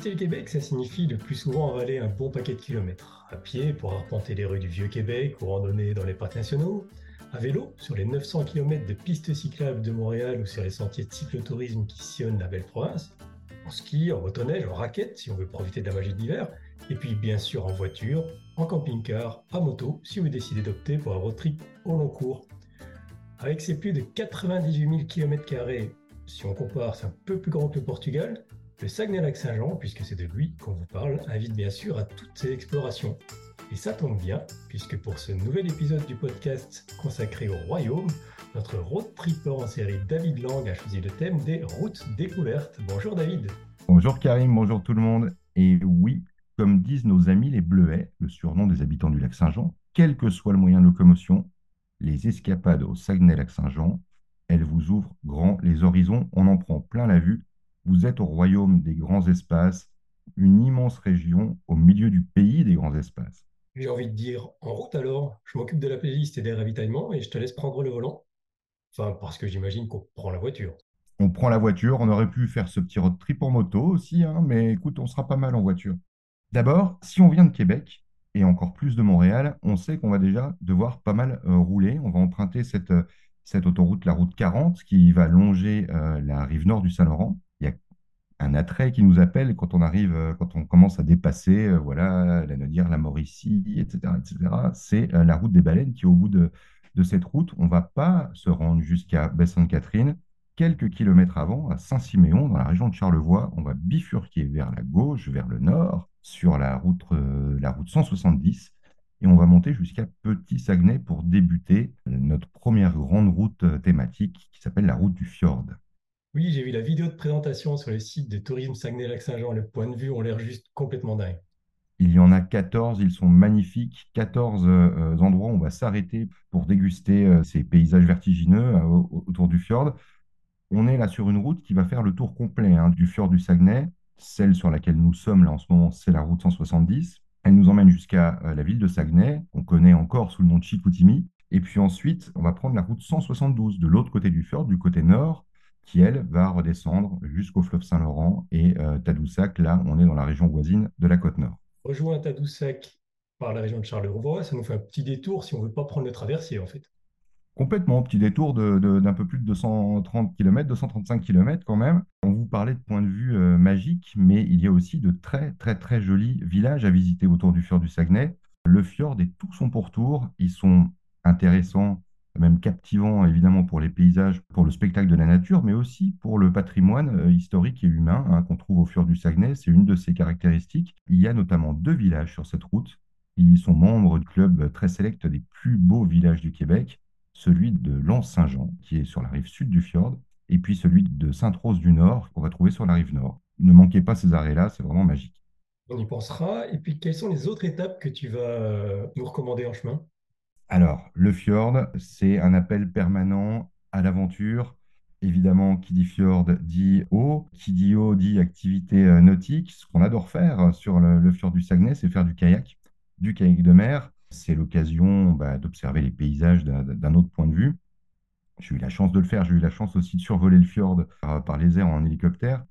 Visiter le Québec, ça signifie le plus souvent avaler un bon paquet de kilomètres. À pied pour arpenter les rues du Vieux-Québec ou randonner dans les parcs nationaux. À vélo sur les 900 km de pistes cyclables de Montréal ou sur les sentiers de cyclotourisme qui sillonnent la belle province. En ski, en motoneige, en raquette si on veut profiter de la magie de l'hiver. Et puis bien sûr en voiture, en camping-car, à moto si vous décidez d'opter pour un road trip au long cours. Avec ses plus de 98 000 km, si on compare, c'est un peu plus grand que le Portugal, le Saguenay-Lac-Saint-Jean, puisque c'est de lui qu'on vous parle, invite bien sûr à toutes ces explorations. Et ça tombe bien, puisque pour ce nouvel épisode du podcast consacré au royaume, notre road tripper en série David Lang a choisi le thème des routes découvertes. Bonjour David. Bonjour Karim, bonjour tout le monde. Et oui, comme disent nos amis les Bleuets, le surnom des habitants du lac Saint-Jean, quel que soit le moyen de locomotion, les escapades au Saguenay-Lac-Saint-Jean, elles vous ouvrent grand les horizons, on en prend plein la vue vous êtes au royaume des grands espaces, une immense région au milieu du pays des grands espaces. J'ai envie de dire, en route alors, je m'occupe de la playlist et des ravitaillements et je te laisse prendre le volant. Enfin, parce que j'imagine qu'on prend la voiture. On prend la voiture, on aurait pu faire ce petit road trip en moto aussi, hein, mais écoute, on sera pas mal en voiture. D'abord, si on vient de Québec, et encore plus de Montréal, on sait qu'on va déjà devoir pas mal euh, rouler. On va emprunter cette, euh, cette autoroute, la route 40, qui va longer euh, la rive nord du Saint-Laurent un attrait qui nous appelle quand on arrive, euh, quand on commence à dépasser, euh, voilà, la Nodière, la Mauricie, etc., etc. C'est euh, la route des baleines qui au bout de, cette route. On ne va pas se rendre jusqu'à Baie-Sainte-Catherine. Quelques kilomètres avant, à Saint-Siméon, dans la région de Charlevoix, on va bifurquer vers la gauche, vers le nord, sur la route, la route 170, et on va monter jusqu'à Petit Saguenay pour débuter notre première grande route thématique qui s'appelle la route du fjord. Oui, j'ai vu la vidéo de présentation sur le site de Tourisme Saguenay-Lac-Saint-Jean. Le point de vue ont l'air juste complètement dingue. Il y en a 14, ils sont magnifiques. 14 euh, endroits où on va s'arrêter pour déguster euh, ces paysages vertigineux euh, autour du fjord. On est là sur une route qui va faire le tour complet hein, du fjord du Saguenay. Celle sur laquelle nous sommes là en ce moment, c'est la route 170. Elle nous emmène jusqu'à la ville de Saguenay, qu'on connaît encore sous le nom de Chicoutimi. Et puis ensuite, on va prendre la route 172 de l'autre côté du fjord, du côté nord, qui, elle, va redescendre jusqu'au fleuve Saint-Laurent. Et euh, Tadoussac, là, on est dans la région voisine de la côte nord. Rejoint Tadoussac par la région de Charleroi, ça nous fait un petit détour si on ne veut pas prendre le traversier, en fait. Complètement, petit détour d'un peu plus de 230 km, 235 km quand même. On vous parlait de point de vue euh, magique, mais il y a aussi de très très très jolis villages à visiter autour du fjord du Saguenay. Le fjord et tout son pourtour, ils sont intéressants même captivant évidemment pour les paysages, pour le spectacle de la nature, mais aussi pour le patrimoine euh, historique et humain hein, qu'on trouve au Fjord du Saguenay. C'est une de ses caractéristiques. Il y a notamment deux villages sur cette route. Ils sont membres du club très sélect des plus beaux villages du Québec, celui de Lens-Saint-Jean, qui est sur la rive sud du fjord, et puis celui de Sainte-Rose du Nord, qu'on va trouver sur la rive nord. Ne manquez pas ces arrêts-là, c'est vraiment magique. On y pensera. Et puis, quelles sont les autres étapes que tu vas euh, nous recommander en chemin? Alors, le fjord, c'est un appel permanent à l'aventure. Évidemment, qui dit fjord dit eau. Qui dit eau dit activité euh, nautique. Ce qu'on adore faire sur le, fjord du Saguenay, c'est faire du kayak, du kayak de mer. C'est l'occasion bah, d'observer les paysages d'un autre point de vue. J'ai eu la chance de le faire. J'ai eu la chance aussi de survoler le fjord par les airs en hélicoptère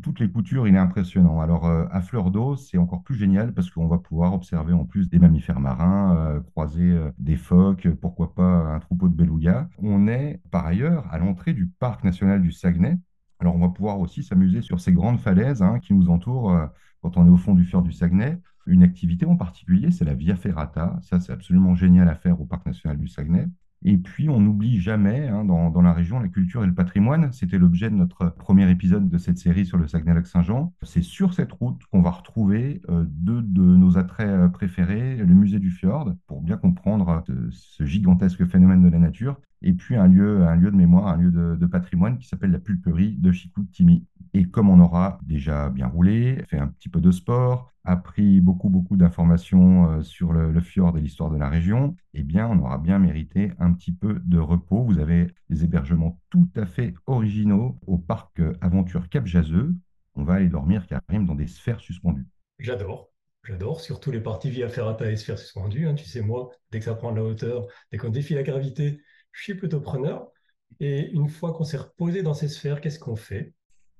toutes les coutures, il est impressionnant. Alors, euh, à fleur d'eau, c'est encore plus génial parce qu'on va pouvoir observer en plus des mammifères marins, euh, croiser euh, des phoques, pourquoi pas un troupeau de belugas. On est par ailleurs à l'entrée du parc national du Saguenay. Alors, on va pouvoir aussi s'amuser sur ces grandes falaises hein, qui nous entourent quand on est au fond du fjord du Saguenay. Une activité en particulier, c'est la Via Ferrata. Ça, c'est absolument génial à faire au parc national du Saguenay. Et puis, on n'oublie jamais, hein, dans, la région, la culture et le patrimoine. C'était l'objet de notre premier épisode de cette série sur le Saguenay-Lac-Saint-Jean. C'est sur cette route qu'on va retrouver euh, deux de nos attraits euh, préférés, le musée du fjord, pour bien comprendre euh, ce, gigantesque phénomène de la nature, et puis un lieu, un lieu de mémoire, un lieu de, patrimoine qui s'appelle la pulperie de Chicoutimi. Et comme on aura déjà bien roulé, fait un petit peu de sport, appris beaucoup, beaucoup d'informations euh, sur le, fjord et l'histoire de la région, eh bien, on aura bien mérité un petit peu de repos. Vous avez des hébergements tout à fait originaux au parc Aventure Cap Jazeux. On va aller dormir, Karim, dans des sphères suspendues. J'adore. J'adore, surtout les parties via ferrata et sphères suspendues. Hein. Tu sais, moi, dès que ça prend de la hauteur, dès qu'on défie la gravité, je suis plutôt preneur. Et une fois qu'on s'est reposé dans ces sphères, qu'est-ce qu'on fait?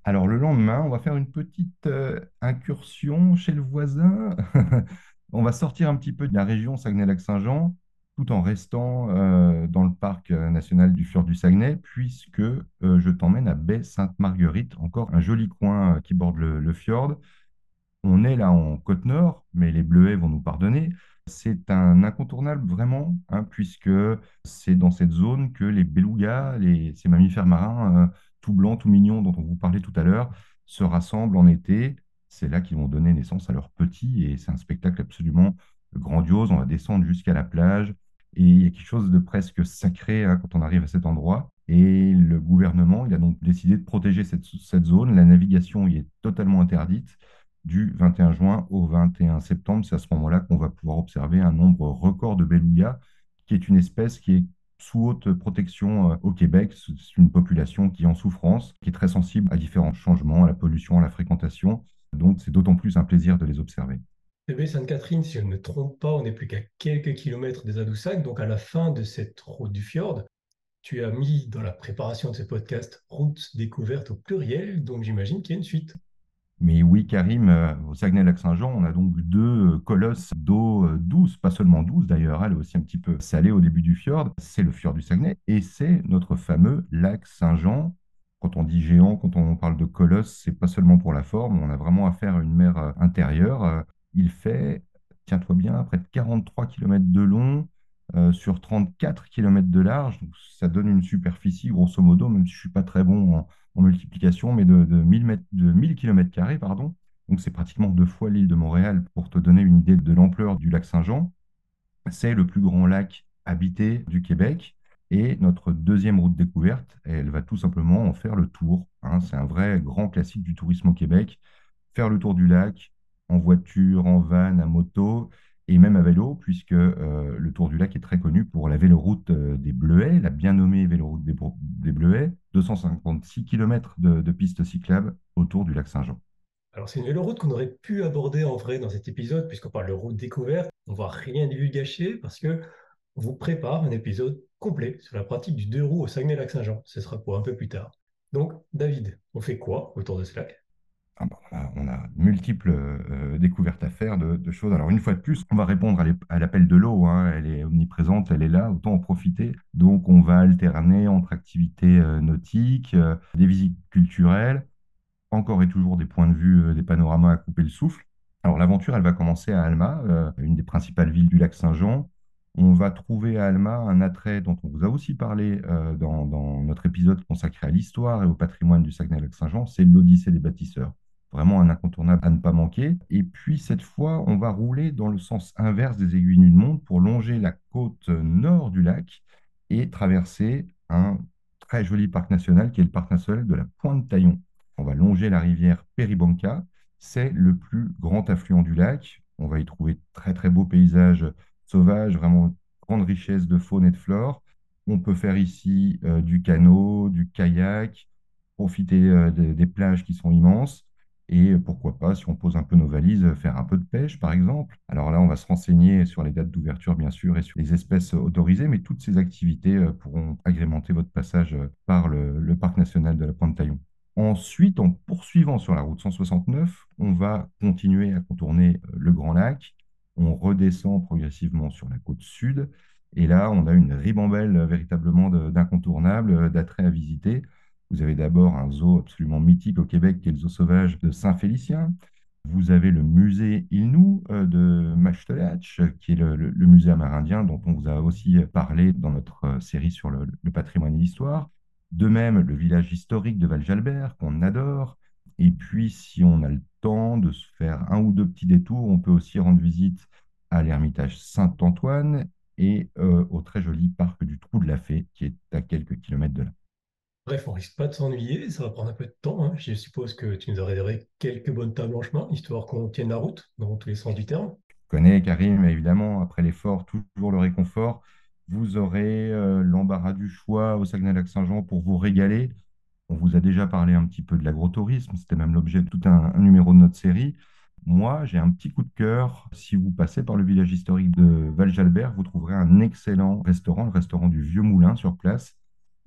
Alors le lendemain, on va faire une petite euh, incursion chez le voisin. On va sortir un petit peu de la région Saguenay-Lac-Saint-Jean tout en restant euh, dans le parc euh, national du Fjord du Saguenay, puisque je t'emmène à Baie-Sainte-Marguerite, encore un joli coin qui borde le, fjord. On est là en Côte-Nord, mais les Bleuets vont nous pardonner. C'est un incontournable vraiment, hein, puisque c'est dans cette zone que les belugas, les, ces mammifères marins tout blancs, tout mignons dont on vous parlait tout à l'heure, se rassemblent en été. C'est là qu'ils vont donner naissance à leurs petits et c'est un spectacle absolument grandiose. On va descendre jusqu'à la plage et il y a quelque chose de presque sacré hein, quand on arrive à cet endroit. Et le gouvernement, il a donc décidé de protéger cette, cette zone. La navigation y est totalement interdite du 21 juin au 21 septembre. C'est à ce moment-là qu'on va pouvoir observer un nombre record de belugas, qui est une espèce qui est sous haute protection euh, au Québec. C'est une population qui est en souffrance, qui est très sensible à différents changements, à la pollution, à la fréquentation. Donc, c'est d'autant plus un plaisir de les observer. Bébé Sainte-Catherine, si je ne me trompe pas, on n'est plus qu'à quelques kilomètres des Adoussac. Donc, à la fin de cette route du fjord, tu as mis dans la préparation de ce podcast route découverte au pluriel. Donc, j'imagine qu'il y a une suite. Mais oui, Karim, euh, au Saguenay-Lac-Saint-Jean, on a donc deux euh, colosses d'eau euh, douce, pas seulement douce d'ailleurs, elle est aussi un petit peu salée au début du fjord. C'est le fjord du Saguenay et c'est notre fameux lac Saint-Jean. Quand on dit géant, quand on parle de colosse, c'est pas seulement pour la forme, on a vraiment affaire à une mer intérieure. Il fait, tiens-toi bien, près de 43 km de long, sur 34 km de large. Donc, ça donne une superficie, grosso modo, même si je ne suis pas très bon en, en multiplication, mais de, de 1000, de 1000 km. Pardon. Donc c'est pratiquement deux fois l'île de Montréal pour te donner une idée de l'ampleur du lac Saint-Jean. C'est le plus grand lac habité du Québec. Et notre deuxième route découverte, elle va tout simplement en faire le tour. Hein. C'est un vrai grand classique du tourisme au Québec. Faire le tour du lac en voiture, en van, à moto et même à vélo, puisque euh, le Tour du Lac est très connu pour la véloroute euh, des Bleuets, la bien nommée véloroute des, Bleuets, 256 km de, de pistes cyclables autour du lac Saint-Jean. Alors c'est une véloroute qu'on aurait pu aborder en vrai dans cet épisode, puisqu'on parle de route découverte. On ne va rien du gâcher parce que on vous prépare un épisode complet sur la pratique du deux roues au Saguenay-Lac-Saint-Jean. Ce sera pour un peu plus tard. Donc, David, on fait quoi autour de ce lac? Ah bah, on a multiples euh, découvertes à faire de, choses. Alors, une fois de plus, on va répondre à l'appel de l'eau. Hein. Elle est omniprésente, elle est là, autant en profiter. Donc, on va alterner entre activités euh, nautiques, euh, des visites culturelles, encore et toujours des points de vue, des panoramas à couper le souffle. Alors, l'aventure, elle va commencer à Alma, une des principales villes du lac Saint-Jean. On va trouver à Alma un attrait dont on vous a aussi parlé dans, dans notre épisode consacré à l'histoire et au patrimoine du Saguenay-Lac-Saint-Jean, c'est l'Odyssée des bâtisseurs vraiment un incontournable à ne pas manquer. Et puis cette fois, on va rouler dans le sens inverse des aiguilles d'une montre pour longer la côte nord du lac et traverser un très joli parc national qui est le parc national de la Pointe Taillon. On va longer la rivière Péribanca. C'est le plus grand affluent du lac. On va y trouver très très beaux paysages sauvages, vraiment grande richesse de faune et de flore. On peut faire ici euh, du canot, du kayak, profiter euh, des plages qui sont immenses. Et pourquoi pas, si on pose un peu nos valises, faire un peu de pêche, par exemple. Alors là, on va se renseigner sur les dates d'ouverture, bien sûr, et sur les espèces autorisées, mais toutes ces activités euh, pourront agrémenter votre passage euh, par le, parc national de la Pointe-Taillon. Ensuite, en poursuivant sur la route 169, on va continuer à contourner euh, le Grand Lac. On redescend progressivement sur la côte sud. Et là, on a une ribambelle véritablement d'incontournables, d'attraits à visiter. Vous avez d'abord un zoo absolument mythique au Québec, qui est le zoo sauvage de Saint-Félicien. Vous avez le musée Ilnou euh, de Machtelach, qui est le, musée amérindien dont on vous a aussi parlé dans notre euh, série sur le, patrimoine et l'histoire. De même, le village historique de Val-Jalbert, qu'on adore. Et puis, si on a le temps de se faire un ou deux petits détours, on peut aussi rendre visite à l'ermitage Saint-Antoine et euh, au très joli parc du Trou de la Fée, qui est à quelques kilomètres de là. Bref, on risque pas de s'ennuyer, ça va prendre un peu de temps. Hein. Je suppose que tu nous réservé quelques bonnes tables en chemin, histoire qu'on tienne la route dans tous les sens du terme. Connais Karim, évidemment, après l'effort, toujours le réconfort. Vous aurez euh, l'embarras du choix au Saguenay-Lac-Saint-Jean pour vous régaler. On vous a déjà parlé un petit peu de l'agrotourisme, c'était même l'objet de tout un, numéro de notre série. Moi, j'ai un petit coup de cœur. Si vous passez par le village historique de Val-Jalbert, vous trouverez un excellent restaurant, le restaurant du Vieux Moulin sur place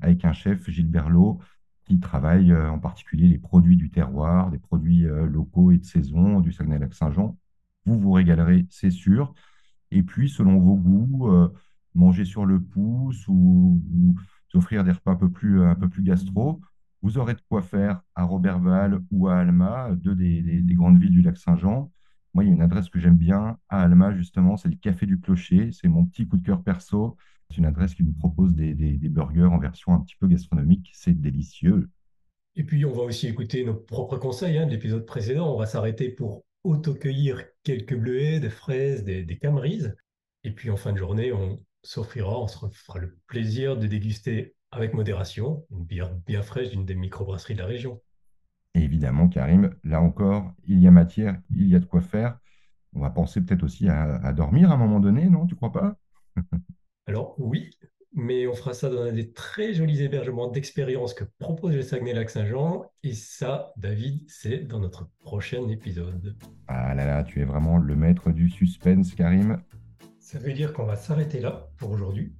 avec un chef, Gilles Berlot, qui travaille en particulier les produits du terroir, des produits locaux et de saison du Saguenay-Lac-Saint-Jean. Vous vous régalerez, c'est sûr. Et puis, selon vos goûts, manger sur le pouce ou, offrir des repas un peu plus, un peu plus gastro, vous aurez de quoi faire à Roberval ou à Alma, deux des, des grandes villes du lac Saint-Jean. Moi, il y a une adresse que j'aime bien à Alma, justement, c'est le Café du Clocher. C'est mon petit coup de cœur perso. C'est une adresse qui nous propose des, burgers en version un petit peu gastronomique. C'est délicieux. Et puis, on va aussi écouter nos propres conseils hein, de l'épisode précédent. On va s'arrêter pour auto-cueillir quelques bleuets, des fraises, des, des camerises. Et puis, en fin de journée, on s'offrira, on se fera le plaisir de déguster avec modération une bière bien fraîche d'une des microbrasseries de la région. évidemment, Karim, là encore, il y a matière, il y a de quoi faire. On va penser peut-être aussi à dormir à un moment donné, non? Tu crois pas? Alors oui, mais on fera ça dans un des très jolis hébergements d'expérience que propose le Saguenay-Lac-Saint-Jean. Et ça, David, c'est dans notre prochain épisode. Ah là là, tu es vraiment le maître du suspense, Karim. Ça veut dire qu'on va s'arrêter là pour aujourd'hui.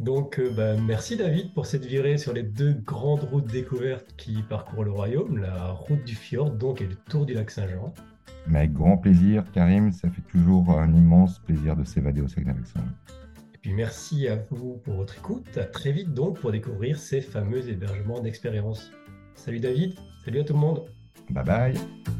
Donc, euh, bah, merci David pour cette virée sur les deux grandes routes découvertes qui parcourent le royaume, la route du fjord donc et le tour du lac Saint-Jean. Mais avec grand plaisir, Karim, ça fait toujours un immense plaisir de s'évader au Saguenay-Lac-Saint-Jean merci à vous pour votre écoute. À très vite donc pour découvrir ces fameux hébergements d'expérience. Salut David, salut à tout le monde. Bye bye.